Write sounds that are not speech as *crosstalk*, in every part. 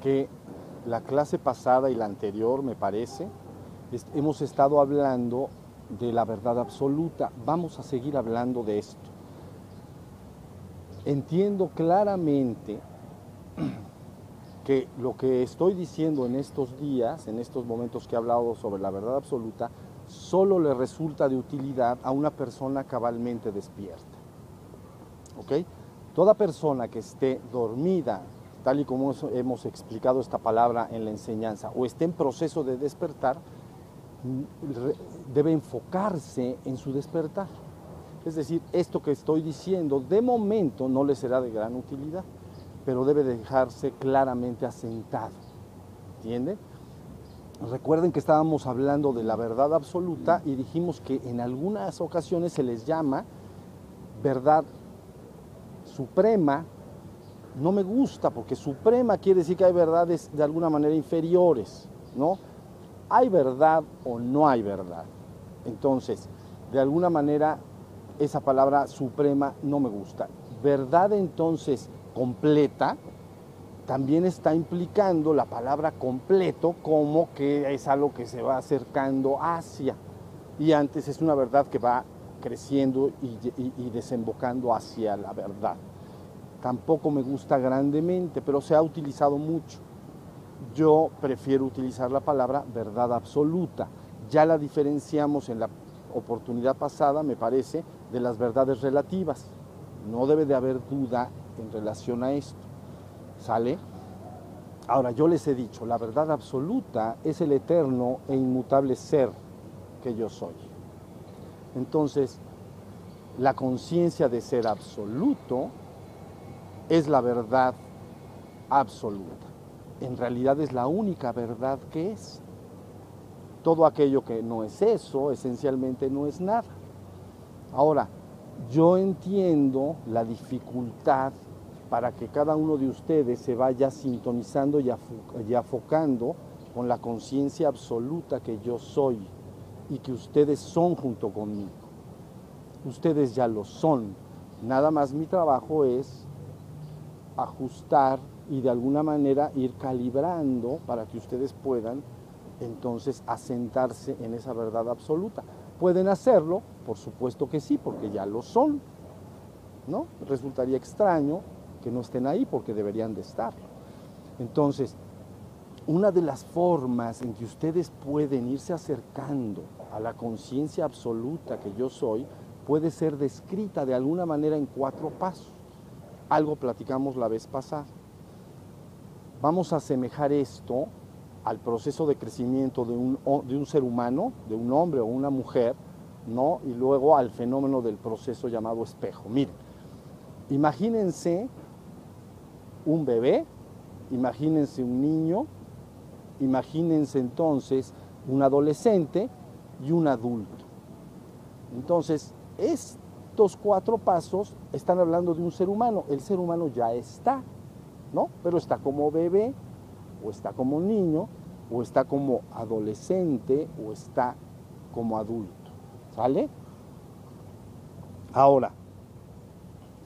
Que la clase pasada y la anterior, me parece, hemos estado hablando de la verdad absoluta. Vamos a seguir hablando de esto. Entiendo claramente *clears throat* que lo que estoy diciendo en estos días, en estos momentos que he hablado sobre la verdad absoluta, solo le resulta de utilidad a una persona cabalmente despierta. ¿Ok? Toda persona que esté dormida, tal y como hemos explicado esta palabra en la enseñanza, o esté en proceso de despertar, debe enfocarse en su despertar. Es decir, esto que estoy diciendo de momento no le será de gran utilidad, pero debe dejarse claramente asentado. ¿Entiende? Recuerden que estábamos hablando de la verdad absoluta y dijimos que en algunas ocasiones se les llama verdad suprema. No me gusta porque suprema quiere decir que hay verdades de alguna manera inferiores, ¿no? ¿Hay verdad o no hay verdad? Entonces, de alguna manera, esa palabra suprema no me gusta. Verdad entonces completa también está implicando la palabra completo como que es algo que se va acercando hacia. Y antes es una verdad que va creciendo y, desembocando hacia la verdad. Tampoco me gusta grandemente, pero se ha utilizado mucho. Yo prefiero utilizar la palabra verdad absoluta. Ya la diferenciamos en la oportunidad pasada, me parece, de las verdades relativas. No debe de haber duda en relación a esto. ¿Sale? Ahora, yo les he dicho, la verdad absoluta es el eterno e inmutable ser que yo soy. Entonces, la conciencia de ser absoluto es la verdad absoluta. En realidad es la única verdad que es. Todo aquello que no es eso, esencialmente no es nada. Ahora, yo entiendo la dificultad ajustar y de alguna manera ir calibrando para que ustedes puedan entonces asentarse en esa verdad absoluta. ¿Pueden hacerlo? Por supuesto que sí, porque ya lo son. ¿No? Resultaría extraño que no estén ahí porque deberían de estar. Entonces, una de las formas en que ustedes pueden irse acercando a la conciencia absoluta que yo soy puede ser descrita de alguna manera en cuatro pasos. Algo platicamos la vez pasada. Vamos a asemejar esto al proceso de crecimiento de un, de un ser humano, de un hombre o una mujer, ¿no? y luego al fenómeno del proceso llamado espejo. Miren, imagínense un bebé, imagínense un niño, imagínense entonces un adolescente y un adulto. Entonces, estos cuatro pasos están hablando de un ser humano. El ser humano ya está, ¿no? Pero está como bebé, o está como niño, o está como adolescente, o está como adulto. ¿Sale? Ahora,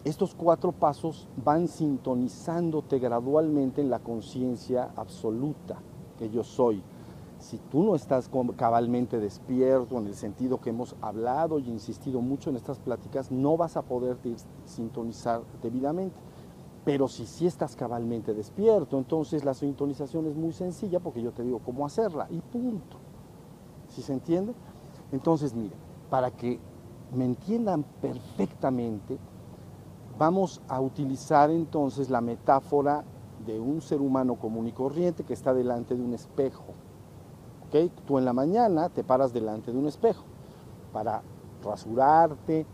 estos cuatro pasos van sintonizándote gradualmente en la conciencia absoluta que yo soy. Si tú no estás cabalmente despierto en el sentido que hemos hablado y insistido mucho en estas pláticas, no vas a poder sintonizar debidamente. Pero si sí estás cabalmente despierto, entonces la sintonización es muy sencilla porque yo te digo cómo hacerla y punto. ¿Sí se entiende? Entonces, mire, para que me entiendan perfectamente, Vamos a utilizar entonces la metáfora de un ser humano común y corriente que está delante de un espejo. Tú en la mañana te paras delante de un espejo para rasurarte,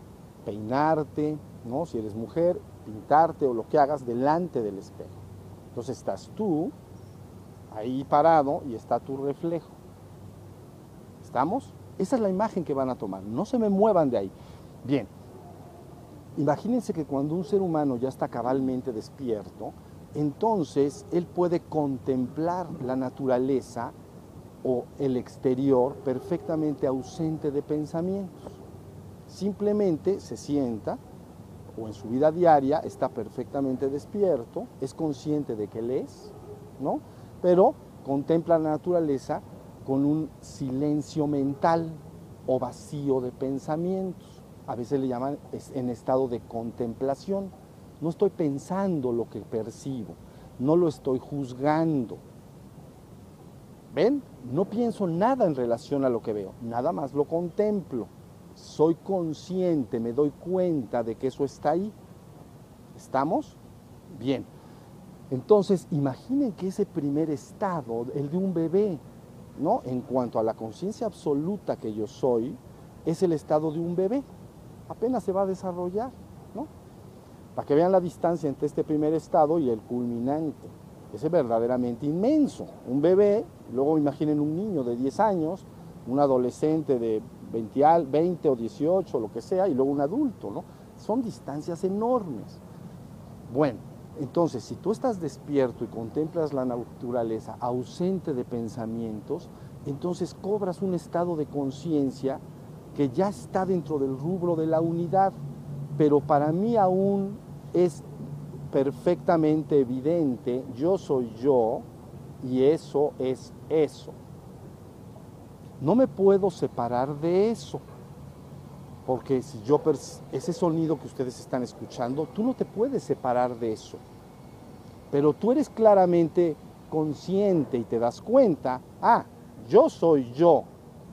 peinarte, ¿no? si eres mujer, pintarte o lo que hagas delante del espejo. Entonces estás tú ahí parado y está tu reflejo. ¿Estamos? Esa es la imagen que van a tomar. No se me muevan de ahí. Bien, Imagínense que cuando un ser humano ya está cabalmente despierto, entonces él puede contemplar la naturaleza o el exterior perfectamente ausente de pensamientos. Simplemente se sienta o en su vida diaria está perfectamente despierto, es consciente de que él es, ¿no? Pero contempla la naturaleza con un silencio mental o vacío de pensamientos. A veces le llaman en estado de contemplación. No estoy pensando lo que percibo, no lo estoy juzgando. ¿Ven? No pienso nada en relación a lo que veo, nada más lo contemplo. Soy consciente, me doy cuenta de que eso está ahí. ¿Estamos? Bien. Entonces, imaginen que ese primer estado, el de un bebé, ¿no? En cuanto a la conciencia absoluta que yo soy, es el estado de un bebé. Apenas se va a desarrollar, ¿no? Para que vean la distancia entre este primer estado y el culminante. Es verdaderamente inmenso. Un bebé, luego imaginen un niño de 10 años, un adolescente de 20, 20 o 18, lo que sea, y luego un adulto, ¿no? Son distancias enormes. Bueno, entonces, si tú estás despierto y contemplas la naturaleza ausente de pensamientos, entonces cobras un estado de conciencia que ya está dentro del rubro de la unidad, pero para mí aún es perfectamente evidente, yo soy yo y eso es eso. No me puedo separar de eso, porque si yo ese sonido que ustedes están escuchando, tú no te puedes separar de eso. Pero tú eres claramente consciente y te das cuenta, ah, yo soy yo,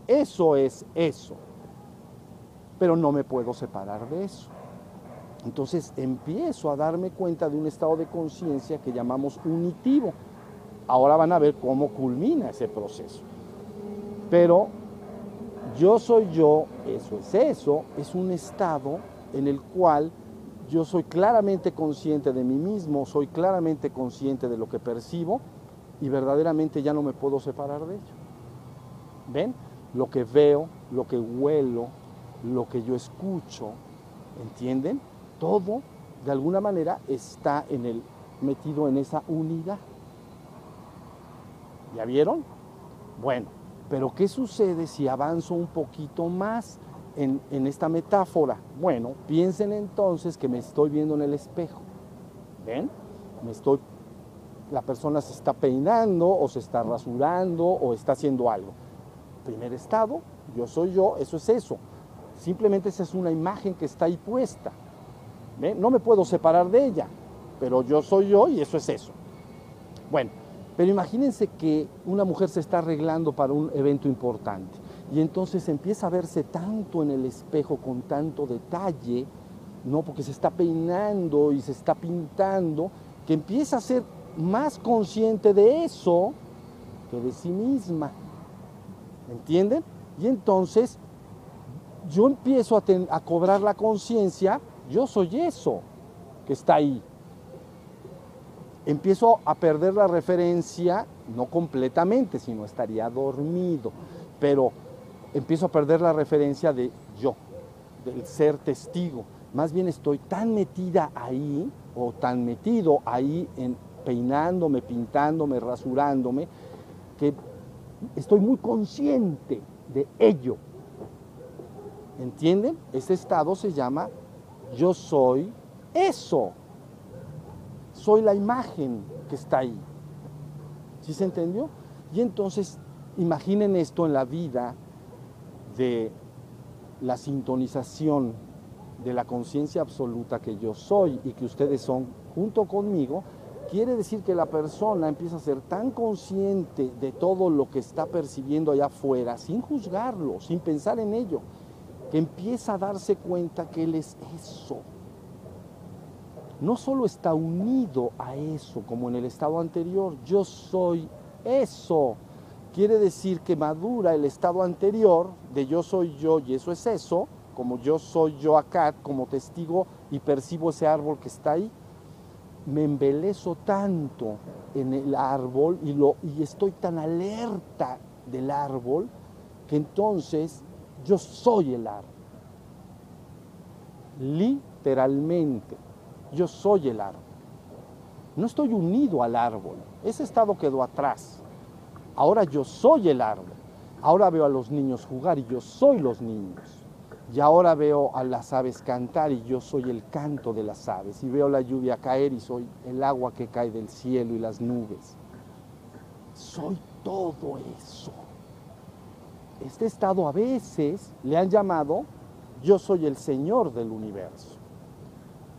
eso es eso. Pero no me puedo separar de eso. Entonces empiezo a darme cuenta de un estado de conciencia que llamamos unitivo. Ahora van a ver cómo culmina ese proceso. Pero yo soy yo, eso es eso, es un estado en el cual yo soy claramente consciente de mí mismo, soy claramente consciente de lo que percibo y verdaderamente ya no me puedo separar de ello. ¿Ven? Lo que veo, lo que huelo, lo que yo escucho, ¿entienden? Todo de alguna manera está metido en esa unidad. ¿Ya vieron? Bueno, pero ¿qué sucede si avanzo un poquito más? en, esta metáfora? Bueno, piensen entonces que me estoy viendo en el espejo. ¿Ven? Me estoy, la persona se está peinando o se está rasurando o está haciendo algo. Primer estado, yo soy yo, eso es eso. Simplemente esa es una imagen que está ahí puesta. ¿Ven? No me puedo separar de ella, pero yo soy yo y eso es eso. Bueno, pero imagínense que una mujer se está arreglando para un evento importante y entonces empieza a verse tanto en el espejo con tanto detalle, ¿no? Porque se está peinando y se está pintando, que empieza a ser más consciente de eso que de sí misma. ¿Entienden? Y entonces yo empiezo a cobrar la conciencia, yo soy eso que está ahí. Empiezo a perder la referencia, no completamente, sino estaría dormido, pero empiezo a perder la referencia de yo, del ser testigo. Más bien estoy tan metida ahí o tan metido ahí en peinándome, pintándome, rasurándome, que estoy muy consciente de ello. ¿Entienden? Ese estado se llama yo soy eso. Soy la imagen que está ahí. ¿Sí se entendió? Y entonces imaginen esto en la vida de la sintonización de la conciencia absoluta que yo soy y que ustedes son junto conmigo, quiere decir que la persona empieza a ser tan consciente de todo lo que está percibiendo allá afuera, sin juzgarlo, sin pensar en ello, que empieza a darse cuenta que él es eso. No solo está unido a eso, como en el estado anterior, yo soy eso quiere decir que madura el estado anterior de yo soy yo y eso es eso, como yo soy yo acá como testigo y percibo ese árbol que está ahí, me embelezo tanto en el árbol y, lo, y estoy tan alerta del árbol que entonces yo soy el árbol. Literalmente, yo soy el árbol. No estoy unido al árbol, ese estado quedó atrás. Ahora yo soy el árbol. Ahora veo a los niños jugar y yo soy los niños. Y ahora veo a las aves cantar y yo soy el canto de las aves. Y veo la lluvia caer y soy el agua que cae del cielo y las nubes. Soy todo eso. Este estado a veces le han llamado yo soy el Señor del universo.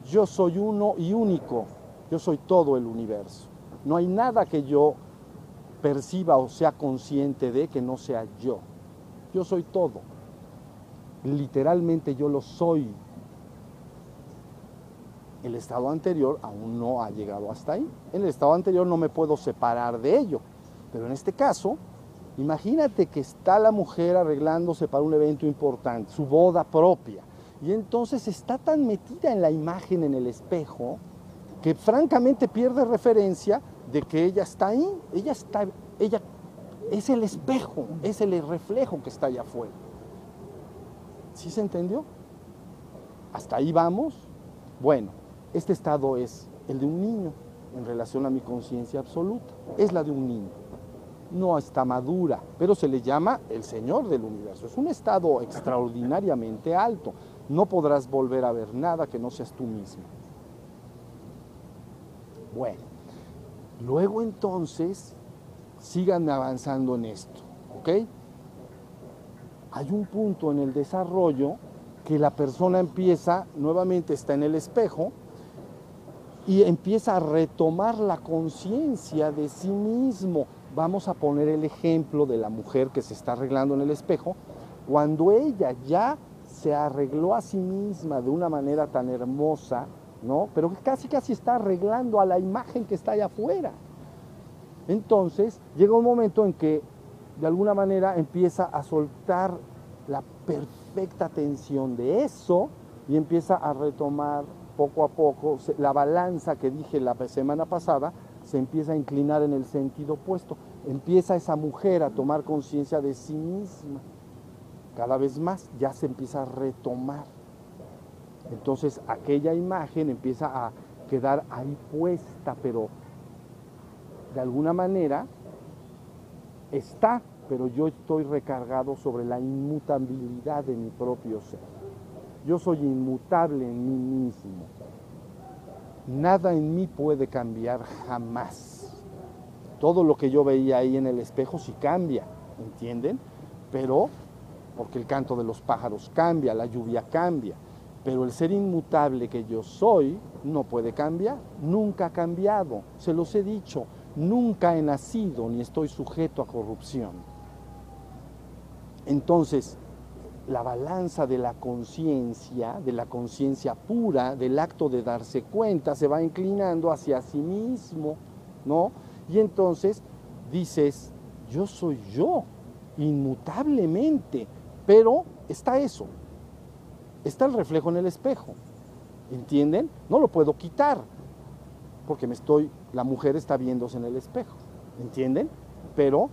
Yo soy uno y único. Yo soy todo el universo. No hay nada que yo perciba o sea consciente de que no sea yo. Yo soy todo literalmente yo lo soy. El estado anterior aún no ha llegado hasta ahí. En el estado anterior no me puedo separar de ello. Pero en este caso, imagínate que está la mujer arreglándose para un evento importante, su boda propia. Y entonces está tan metida en la imagen en el espejo que francamente pierde referencia de que ella está ahí. Ella está, ella es el espejo, es el reflejo que está allá afuera. ¿Sí se entendió? ¿Hasta ahí vamos? Bueno, este estado es el de un niño en relación a mi conciencia absoluta. Es la de un niño. No está madura, pero se le llama el Señor del universo. Es un estado extraordinariamente alto. No podrás volver a ver nada que no seas tú mismo. Bueno, luego entonces sigan avanzando en esto, ¿ok? hay un punto en el desarrollo que la persona empieza, nuevamente está en el espejo, y empieza a retomar la conciencia de sí mismo. Vamos a poner el ejemplo de la mujer que se está arreglando en el espejo, cuando ella ya se arregló a sí misma de una manera tan hermosa, ¿no? Pero casi casi está arreglando a la imagen que está allá afuera. Entonces llega un momento en que de alguna manera empieza a soltar la perfecta tensión de eso y empieza a retomar poco a poco la balanza que dije la semana pasada se empieza a inclinar en el sentido opuesto. Empieza esa mujer a tomar conciencia de sí misma. Cada vez más ya se empieza a retomar. Entonces aquella imagen empieza a quedar ahí puesta, pero de alguna manera está, pero yo estoy recargado sobre la inmutabilidad de mi propio ser. Yo soy inmutable en mí mismo. Nada en mí puede cambiar jamás. Todo lo que yo veía ahí en el espejo sí cambia, ¿entienden? Pero, porque el canto de los pájaros cambia, la lluvia cambia, pero el ser inmutable que yo soy no puede cambiar, nunca ha cambiado, se los he dicho, nunca he nacido ni estoy sujeto a corrupción. Entonces, la balanza de la conciencia, de la conciencia pura, del acto de darse cuenta, se va inclinando hacia sí mismo, ¿no? Y entonces dices, yo soy yo, inmutablemente, pero está eso, está el reflejo en el espejo, ¿entienden? No lo puedo quitar, porque me estoy, la mujer está viéndose en el espejo, ¿entienden? Pero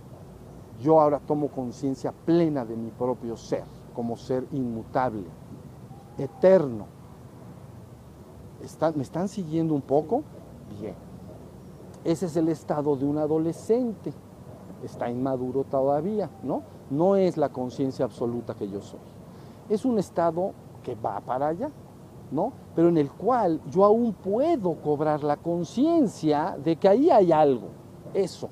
yo ahora tomo conciencia plena de mi propio ser, como ser inmutable, eterno. ¿Me están siguiendo un poco? Bien. Ese es el estado de un adolescente. Está inmaduro todavía, ¿no? No es la conciencia absoluta que yo soy. Es un estado que va para allá, ¿no? Pero en el cual yo aún puedo cobrar la conciencia de que ahí hay algo, eso.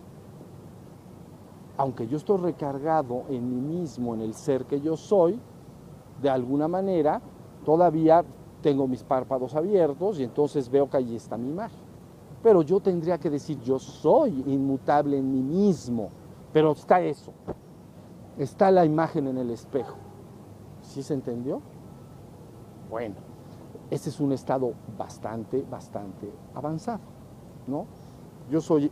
Aunque yo estoy recargado en mí mismo, en el ser que yo soy, de alguna manera todavía tengo mis párpados abiertos y entonces veo que allí está mi imagen. Pero yo tendría que decir, yo soy inmutable en mí mismo, pero está eso, está la imagen en el espejo. ¿Sí se entendió? Bueno. Ese es un estado bastante, bastante avanzado, ¿no? Yo soy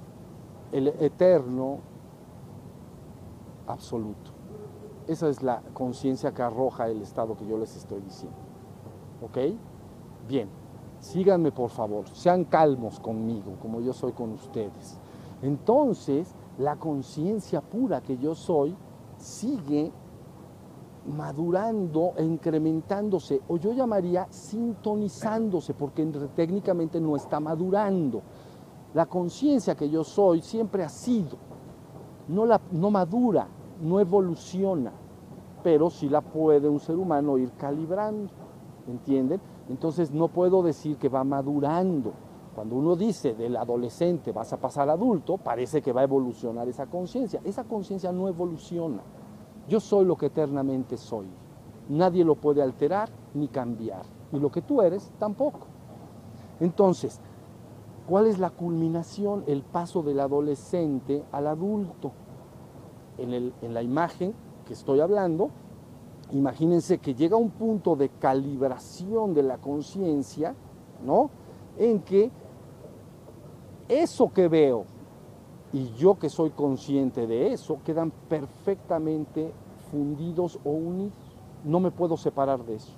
el eterno absoluto. Esa es la conciencia que arroja el estado que yo les estoy diciendo. ¿Ok? Bien, síganme por favor, sean calmos conmigo, como yo soy con ustedes. Entonces, la conciencia pura que yo soy sigue madurando e incrementándose, o yo llamaría sintonizándose, porque técnicamente no está madurando. La conciencia que yo soy siempre ha sido, no, la, no madura, no evoluciona, pero sí la puede un ser humano ir calibrando, ¿entienden? Entonces no puedo decir que va madurando. Cuando uno dice del adolescente vas a pasar adulto, parece que va a evolucionar esa conciencia. Esa conciencia no evoluciona. Yo soy lo que eternamente soy. Nadie lo puede alterar ni cambiar. Y lo que tú eres, tampoco. Entonces, ¿cuál es la culminación? El paso del adolescente al adulto. En, en la imagen que estoy hablando, imagínense que llega un punto de calibración de la conciencia, ¿no? En que eso que veo y yo que soy consciente de eso quedan perfectamente fundidos o unidos. No me puedo separar de eso.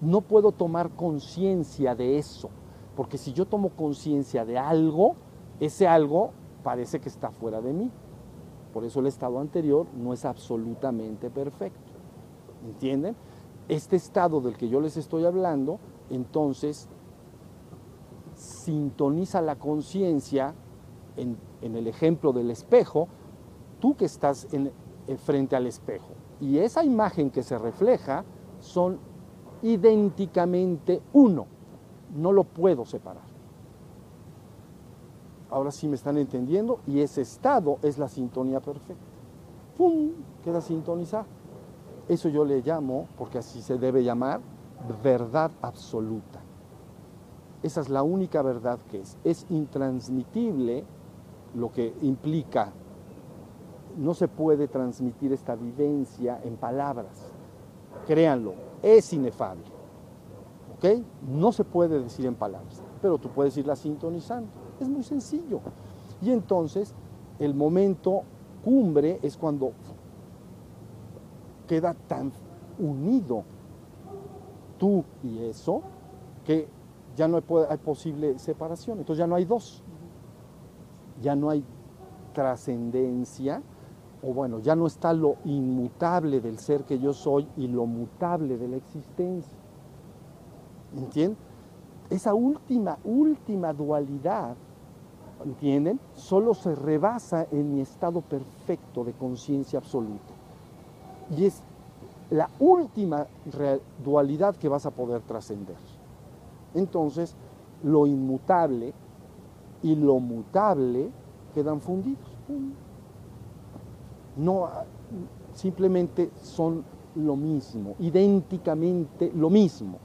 No puedo tomar conciencia de eso, porque si yo tomo conciencia de algo, ese algo parece que está fuera de mí. Por eso el estado anterior no es absolutamente perfecto. ¿Entienden? Este estado del que yo les estoy hablando, entonces sintoniza la conciencia en, el ejemplo del espejo, tú que estás en, frente al espejo. Y esa imagen que se refleja son idénticamente uno. No lo puedo separar. Ahora sí me están entendiendo y ese estado es la sintonía perfecta. ¡Pum! Queda sintonizado. Eso yo le llamo, porque así se debe llamar, verdad absoluta. Esa es la única verdad que es. Es intransmitible lo que implica. No se puede transmitir esta vivencia en palabras. Créanlo, es inefable. ¿Ok? No se puede decir en palabras, pero tú puedes irla sintonizando. Es muy sencillo. Y entonces el momento cumbre es cuando queda tan unido tú y eso que ya no hay, posible separación. Entonces ya no hay dos. Ya no hay trascendencia, o bueno, ya no está lo inmutable del ser que yo soy y lo mutable de la existencia. ¿Entienden? Esa última, última dualidad, ¿entienden? Solo se rebasa en mi estado perfecto de conciencia absoluta. Y es la última dualidad que vas a poder trascender entonces lo inmutable y lo mutable quedan fundidos. No, simplemente son lo mismo, idénticamente lo mismo.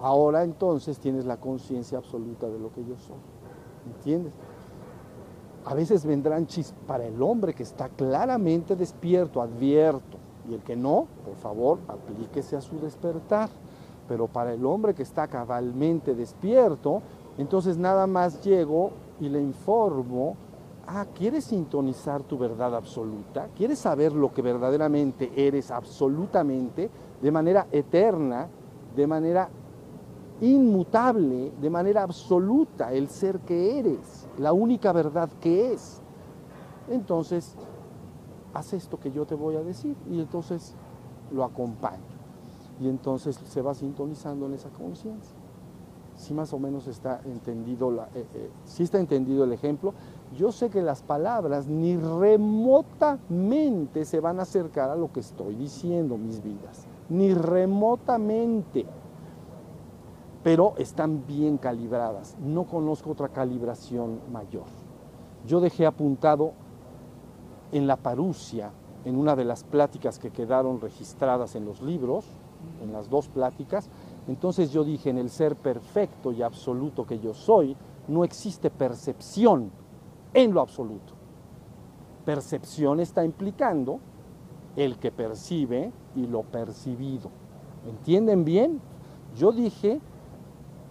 Ahora entonces tienes la conciencia absoluta de lo que yo soy. ¿Entiendes? A veces vendrán chis para el hombre que está claramente despierto, advierto, y el que no, por favor, aplíquese a su despertar pero para el hombre que está cabalmente despierto, entonces nada más llego y le informo, ah, ¿quieres sintonizar tu verdad absoluta? ¿Quieres saber lo que verdaderamente eres absolutamente, de manera eterna, de manera inmutable, de manera absoluta, el ser que eres, la única verdad que es? Entonces, haz esto que yo te voy a decir y entonces lo acompaño y entonces se va sintonizando en esa conciencia. Si más o menos está entendido, eh, eh, si está entendido el ejemplo, yo sé que las palabras ni remotamente se van a acercar a lo que estoy diciendo, mis vidas, ni remotamente, pero están bien calibradas. No conozco otra calibración mayor. Yo dejé apuntado en la parusia, en una de las pláticas que quedaron registradas en los libros, en las dos pláticas, entonces yo dije, en el ser perfecto y absoluto que yo soy, no existe percepción en lo absoluto. Percepción está implicando el que percibe y lo percibido. ¿Entienden bien? Yo dije,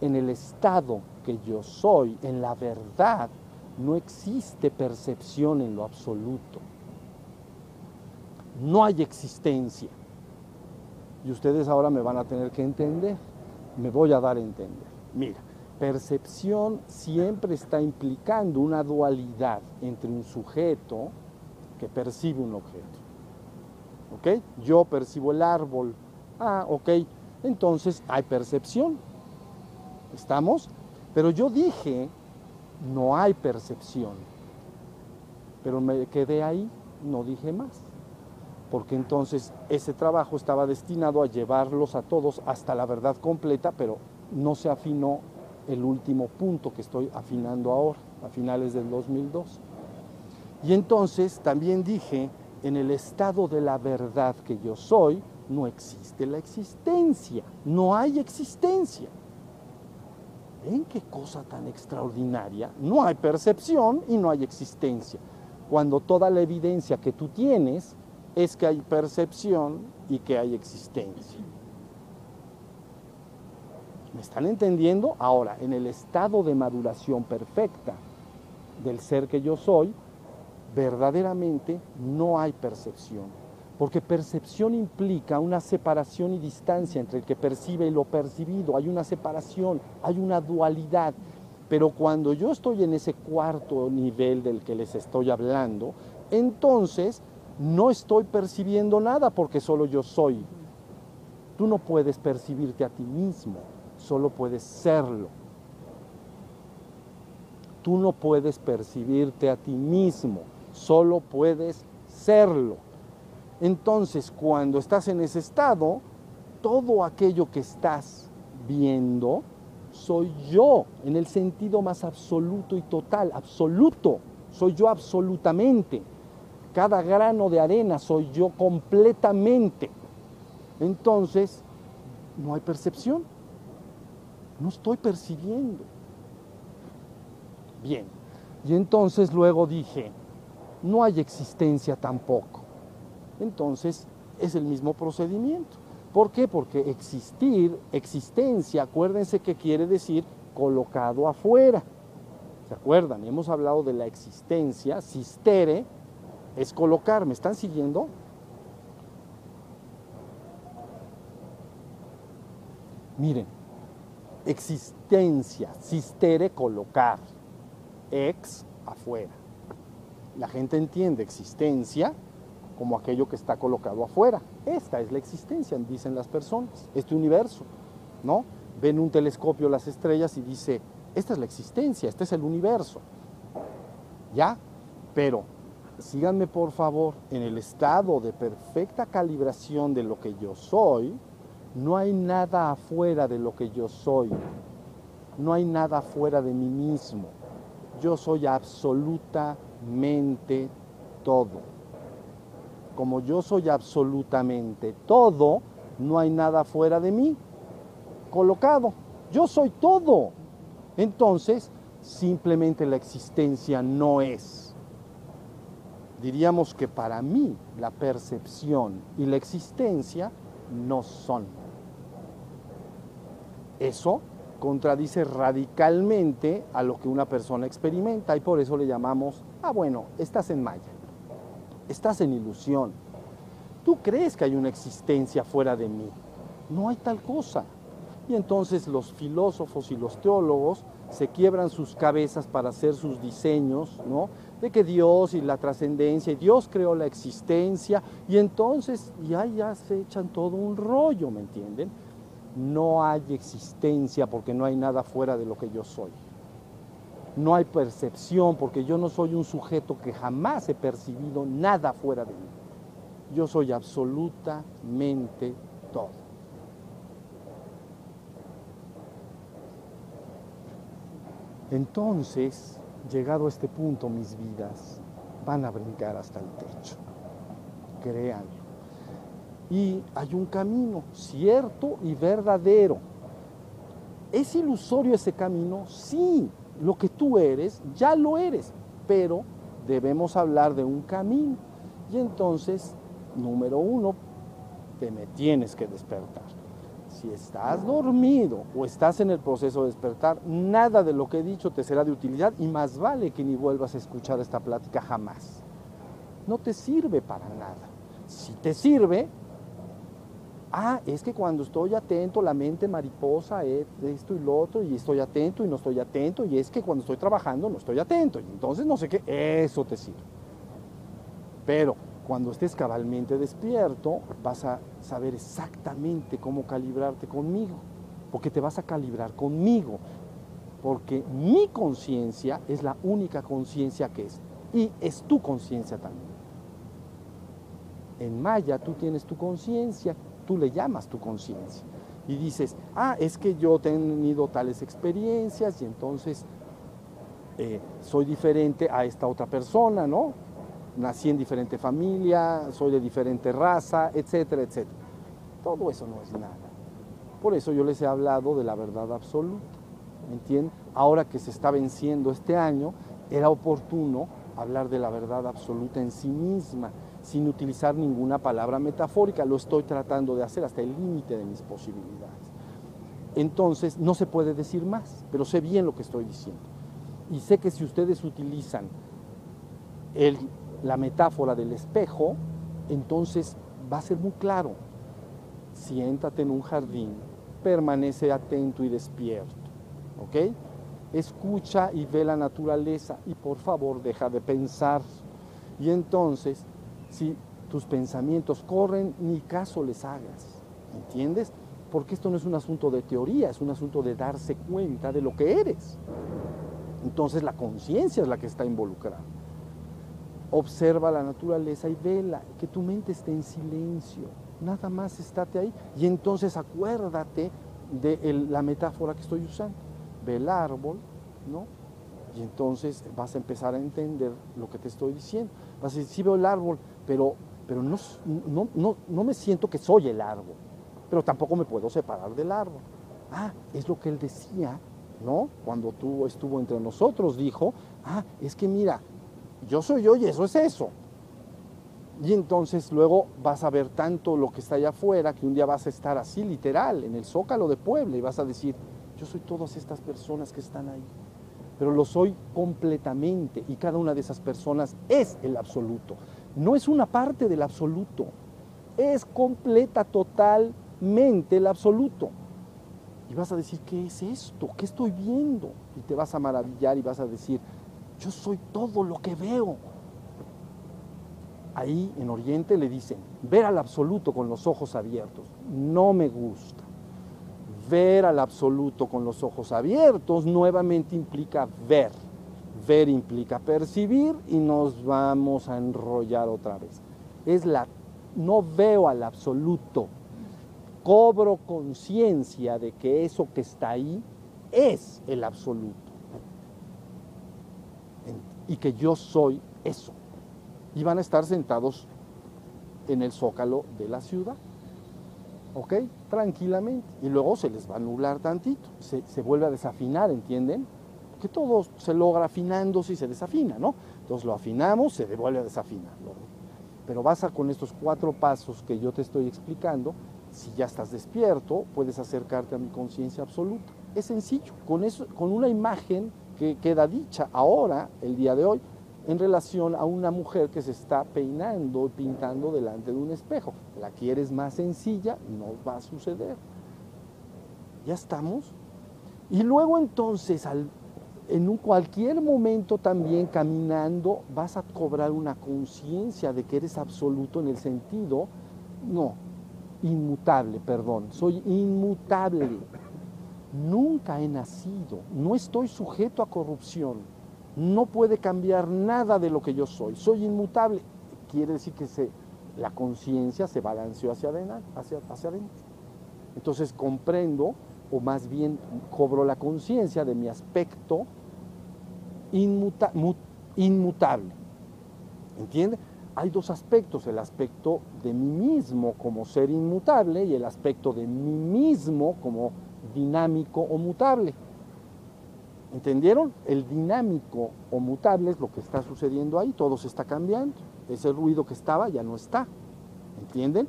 en el estado que yo soy, en la verdad, no existe percepción en lo absoluto. No hay existencia. Y ustedes ahora me van a tener que entender, me voy a dar a entender. Mira, percepción siempre está implicando una dualidad entre un sujeto que percibe un objeto. ¿Ok? Yo percibo el árbol. Ah, ok. Entonces hay percepción. ¿Estamos? Pero yo dije, no hay percepción. Pero me quedé ahí, no dije más. porque entonces ese trabajo estaba destinado a llevarlos a todos hasta la verdad completa, pero no se afinó el último punto que estoy afinando ahora, a finales del 2002. Y entonces también dije, en el estado de la verdad que yo soy, no existe la existencia, no hay existencia. ¿Ven qué cosa tan extraordinaria? No hay percepción y no hay existencia. Cuando toda la evidencia que tú tienes es que hay percepción y que hay existencia. ¿Me están entendiendo? Ahora, en el estado de maduración perfecta del ser que yo soy, verdaderamente no hay percepción. Porque percepción implica una separación y distancia entre el que percibe y lo percibido. Hay una separación, hay una dualidad. Pero cuando yo estoy en ese cuarto nivel del que les estoy hablando, entonces no estoy percibiendo nada porque solo yo soy. Tú no puedes percibirte a ti mismo, solo puedes serlo. Tú no puedes percibirte a ti mismo, solo puedes serlo. Entonces, cuando estás en ese estado, todo aquello que estás viendo soy yo, en el sentido más absoluto y total, absoluto, soy yo absolutamente. Cada grano de arena soy yo completamente. Entonces, no hay percepción, no estoy percibiendo. Bien, y entonces luego dije, no hay existencia tampoco entonces es el mismo procedimiento. ¿Por qué? Porque existir, existencia, acuérdense que quiere decir colocado afuera. ¿Se acuerdan? Hemos hablado de la existencia, sistere, es colocar. ¿Me están siguiendo? Miren, existencia, sistere, colocar, ex, afuera. La gente entiende existencia como aquello que está colocado afuera. Esta es la existencia, dicen las personas, este universo, ¿no? Ven un telescopio las estrellas y dice, esta es la existencia, este es el universo. ¿Ya? Pero síganme por favor, en el estado de perfecta calibración de lo que yo soy, no hay nada afuera de lo que yo soy. No hay nada afuera de mí mismo. Yo soy absolutamente todo como yo soy absolutamente todo, no hay nada fuera de mí colocado. Yo soy todo. Entonces, simplemente la existencia no es. Diríamos que para mí la percepción y la existencia no son. Eso contradice radicalmente a lo que una persona experimenta y por eso le llamamos, ah bueno, estás en Maya estás en ilusión. Tú crees que hay una existencia fuera de mí. No hay tal cosa. Y entonces los filósofos y los teólogos se quiebran sus cabezas para hacer sus diseños, ¿no? De que Dios y la trascendencia, y Dios creó la existencia, y entonces ya, ya se echan todo un rollo, ¿me entienden? No hay existencia porque no hay nada fuera de lo que yo soy no hay percepción, porque yo no soy un sujeto que jamás he percibido nada fuera de mí. Yo soy absolutamente todo. Entonces, llegado a este punto, mis vidas van a brincar hasta el techo. Créanlo. Y hay un camino cierto y verdadero. ¿Es ilusorio ese camino? Sí, lo que tú eres, ya lo eres, pero debemos hablar de un camino. Y entonces, número uno, te me tienes que despertar. Si estás dormido o estás en el proceso de despertar, nada de lo que he dicho te será de utilidad y más vale que ni vuelvas a escuchar esta plática jamás. No te sirve para nada. Si te sirve, ah, es que cuando estoy atento, la mente mariposa es esto y lo otro, y estoy atento y no estoy atento, y es que cuando estoy trabajando no estoy atento, y entonces no sé qué, eso te sirve. Pero cuando estés cabalmente despierto, vas a saber exactamente cómo calibrarte conmigo, porque te vas a calibrar conmigo, porque mi conciencia es la única conciencia que es, y es tu conciencia también. en maya tú tienes tu conciencia, tú le llamas tu conciencia. Y dices, ah, es que yo he tenido tales experiencias y entonces eh, soy diferente a esta otra persona, ¿no? Nací en diferente familia, soy de diferente raza, etcétera, etcétera. Todo eso no es nada. Por eso yo les he hablado de la verdad absoluta. ¿Me entienden? Ahora que se está venciendo este año, era oportuno hablar de la verdad absoluta en sí misma, sin utilizar ninguna palabra metafórica. Lo estoy tratando de hacer hasta el límite de mis posibilidades. Entonces, no se puede decir más, pero sé bien lo que estoy diciendo. Y sé que si ustedes utilizan la metáfora del espejo, entonces va a ser muy claro. Siéntate en un jardín, permanece atento y despierto. ¿Ok? Escucha y ve la naturaleza y por favor deja de pensar. Y entonces, si tus pensamientos corren, ni caso les hagas. ¿Entiendes? Porque esto no es un asunto de teoría, es un asunto de darse cuenta de lo que eres. Entonces la conciencia es la que está involucrada. Observa la naturaleza y vela, que tu mente esté en silencio. Nada más estate ahí. Y entonces acuérdate de la metáfora que estoy usando. Ve el árbol, ¿no? Y entonces vas a empezar a entender lo que te estoy diciendo. Vas a decir, sí veo el árbol, pero, pero no, no, no me siento que soy el árbol. Pero tampoco me puedo separar del árbol. Ah, es lo que él decía ¿no? Cuando tú estuvo entre nosotros, dijo, ah, es que mira, yo soy yo y eso es eso. Y entonces luego vas a ver tanto lo que está allá afuera que un día vas a estar así literal en el zócalo de Puebla y vas a decir, yo soy todas estas personas que están ahí, pero lo soy completamente y cada una de esas personas es el absoluto. No es una parte del absoluto, es completa, totalmente el absoluto y vas a decir, ¿qué es esto? ¿Qué estoy viendo? Y te vas a maravillar y vas a decir, yo soy todo lo que veo. Ahí en Oriente le dicen, ver al absoluto con los ojos abiertos. No me gusta. Ver al absoluto con los ojos abiertos nuevamente implica ver. Ver implica percibir y nos vamos a enrollar otra vez. Es la, no veo al absoluto, cobro conciencia de que eso que está ahí es el absoluto. Y que yo soy eso. Y van a estar sentados en el zócalo de la ciudad. ¿Ok? Tranquilamente. Y luego se les va a nublar tantito. Se, vuelve a desafinar, ¿entienden? Que todo se logra afinando si se desafina, ¿no? Entonces lo afinamos, se devuelve a desafinar. Pero vas a con estos cuatro pasos que yo te estoy explicando si ya estás despierto, puedes acercarte a mi conciencia absoluta. Es sencillo, con, eso, con una imagen que queda dicha ahora, el día de hoy, en relación a una mujer que se está peinando y pintando delante de un espejo. La quieres más sencilla, no va a suceder. Ya estamos. Y luego entonces, en un cualquier momento también caminando, vas a cobrar una conciencia de que eres absoluto en el sentido, no, inmutable, perdón, soy inmutable. Nunca he nacido, no estoy sujeto a corrupción, no puede cambiar nada de lo que yo soy, soy inmutable. Quiere decir que se, la conciencia se balanceó hacia, hacia, hacia adentro. Entonces comprendo, o más bien cobro la conciencia de mi aspecto inmutable. ¿Entiende? hay dos aspectos, el aspecto de mí mismo como ser inmutable y el aspecto de mí mismo como dinámico o mutable. ¿Entendieron? El dinámico o mutable es lo que está sucediendo ahí, todo se está cambiando. Ese ruido que estaba ya no está. ¿Entienden?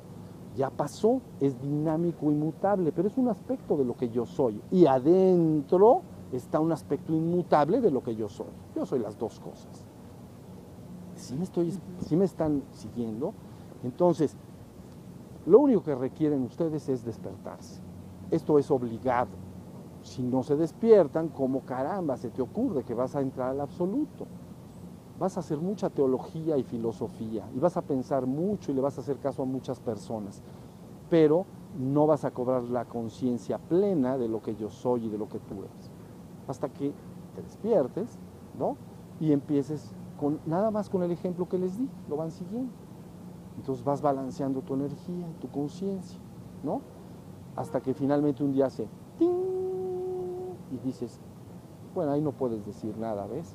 Ya pasó, es dinámico y mutable, pero es un aspecto de lo que yo soy. Y adentro está un aspecto inmutable de lo que yo soy. Yo soy las dos cosas si me, estoy, si me están siguiendo, entonces lo único que requieren ustedes es despertarse. Esto es obligado. Si no se despiertan, como caramba se te ocurre que vas a entrar al absoluto? Vas a hacer mucha teología y filosofía y vas a pensar mucho y le vas a hacer caso a muchas personas, pero no vas a cobrar la conciencia plena de lo que yo soy y de lo que tú eres. Hasta que te despiertes, ¿no? Y empieces nada más con el ejemplo que les di, lo van siguiendo. Entonces vas balanceando tu energía, tu conciencia, ¿no? Hasta que finalmente un día hace y dices, bueno, ahí no puedes decir nada, ¿ves?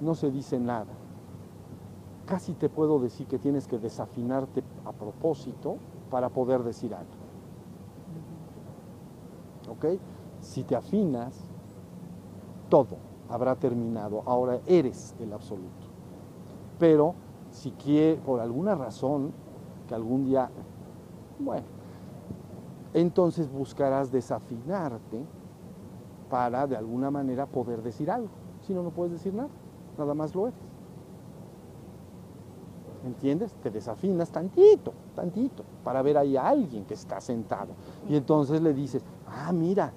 No se dice nada. Casi te puedo decir que tienes que desafinarte a propósito para poder decir algo. ¿Ok? Si te afinas, todo habrá terminado. Ahora eres el absoluto. Pero si quiere, por alguna razón, que algún día, bueno, entonces buscarás desafinarte para de alguna manera poder decir algo. Si no, no puedes decir nada, nada más lo eres. ¿Entiendes? Te desafinas tantito, tantito, para ver ahí a alguien que está sentado. Y entonces le dices, ah, mira,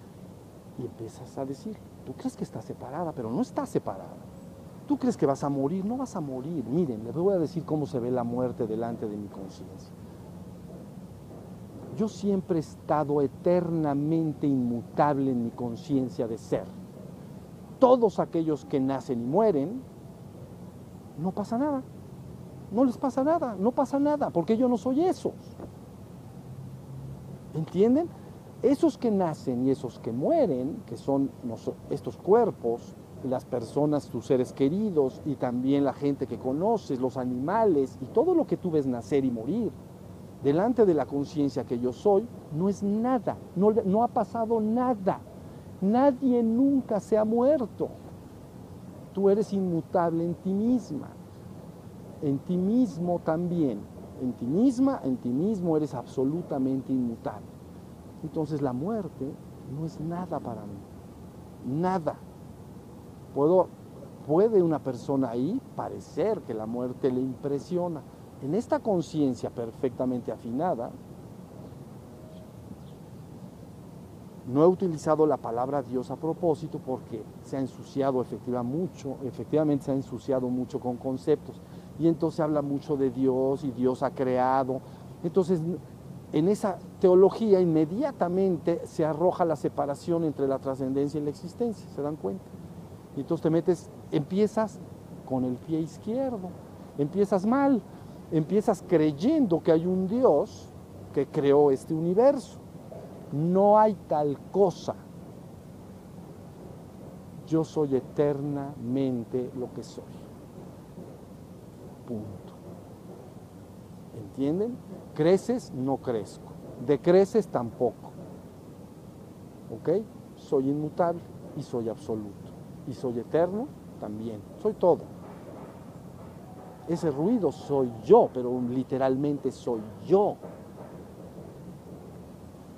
y empiezas a decir, tú crees que está separada, pero no está separada. Tú crees que vas a morir, no vas a morir. Miren, les voy a decir cómo se ve la muerte delante de mi conciencia. Yo siempre he estado eternamente inmutable en mi conciencia de ser. Todos aquellos que nacen y mueren, no pasa nada. No les pasa nada, no pasa nada, porque yo no soy esos. ¿Entienden? Esos que nacen y esos que mueren, que son estos cuerpos, las personas, tus seres queridos y también la gente que conoces, los animales y todo lo que tú ves nacer y morir, delante de la conciencia que yo soy, no es nada, no, no ha pasado nada. Nadie nunca se ha muerto. Tú eres inmutable en ti misma, en ti mismo también, en ti misma, en ti mismo eres absolutamente inmutable. Entonces la muerte no es nada para mí, nada. Puedo, puede una persona ahí parecer que la muerte le impresiona. En esta conciencia perfectamente afinada, no he utilizado la palabra Dios a propósito porque se ha ensuciado mucho, efectivamente se ha ensuciado mucho con conceptos. Y entonces habla mucho de Dios y Dios ha creado. Entonces en esa teología inmediatamente se arroja la separación entre la trascendencia y la existencia, ¿se dan cuenta? Y entonces te metes, empiezas con el pie izquierdo, empiezas mal, empiezas creyendo que hay un Dios que creó este universo. No hay tal cosa. Yo soy eternamente lo que soy. Punto. ¿Entienden? Creces, no crezco. Decreces tampoco. ¿Ok? Soy inmutable y soy absoluto. Y soy eterno también. Soy todo. Ese ruido soy yo, pero literalmente soy yo.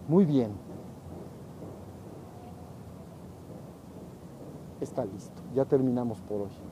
Muy bien. Está listo. Ya terminamos por hoy.